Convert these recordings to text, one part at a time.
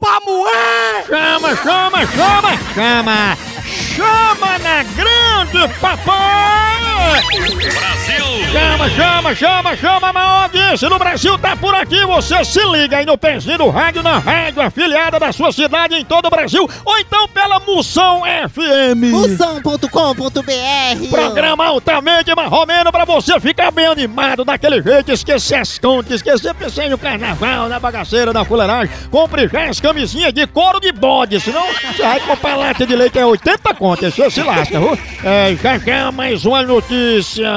pra moer! Chama, chama, chama, chama! Chama na grande, papai! Brasil! Chama, chama, chama, chama, a maior audiência no Brasil tá por aqui. Você se liga aí no pezinho do rádio, na rádio afiliada da sua cidade em todo o Brasil, ou então pela Moção FM. Moção.com.br Programa altamente marromeno pra você ficar bem animado daquele jeito, esquecer as contas, esquecer pensar no carnaval, na bagaceira, na fuleiragem. Compre já as camisinhas de couro de bode, senão você vai comprar lata de leite é 80 contas, você se lasca, viu? É, já já mais uma notícia.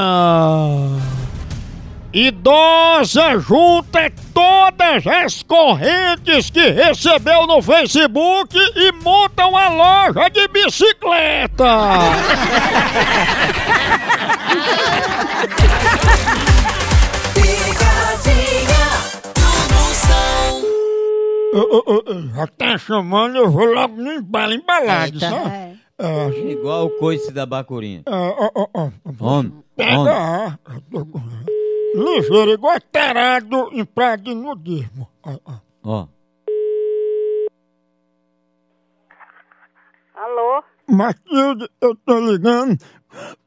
Idosa junta todas as correntes que recebeu no Facebook e monta uma loja de bicicleta. Já tá chamando, eu vou logo no embalo, embalado, Eita. sabe? É, Igual o coice da bacurinha. é, ó, ó, ó. Homem, Pega homem. a eu tô com- Ligeiro, igual tarado em praia de nudismo. Ó, ó. Ó. Alô? Matilde, eu tô ligando.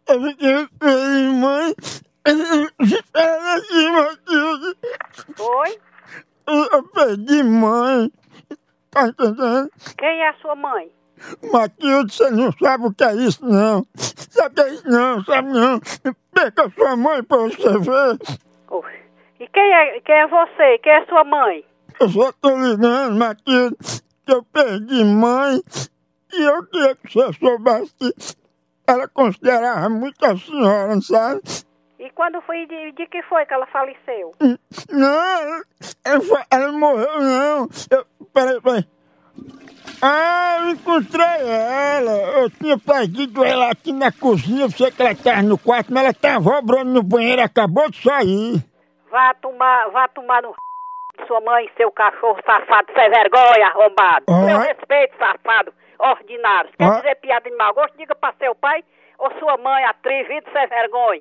Eu fiquei sem mãe. Espera aqui, Matilde. Oi? Eu perdi mãe. Tá entendendo? Quem é a sua mãe? Matilde, você não sabe o que é isso, não. Sabe o que é isso, não? Sabe não? Perca sua mãe pra você ver. Oi. E quem é, quem é você? Quem é sua mãe? Eu só tô ligando, Matilde, que eu perdi mãe. E eu queria que você soubesse que ela considerava muito a senhora, sabe? E quando foi de, de que foi que ela faleceu? Não, ela, ela morreu, não. Eu, peraí, peraí. Ah, eu encontrei ela. Eu tinha perdido ela aqui na cozinha. Eu sei que ela estava no quarto, mas ela estava obrando no banheiro, acabou de sair. Vá tomar, vá tomar no de sua mãe, seu cachorro safado, sem vergonha, arrombado. Ah. Meu respeito, safado, ordinário. Quer Ah. dizer piada de mau gosto? Diga pra seu pai ou sua mãe, atrevido, sem vergonha.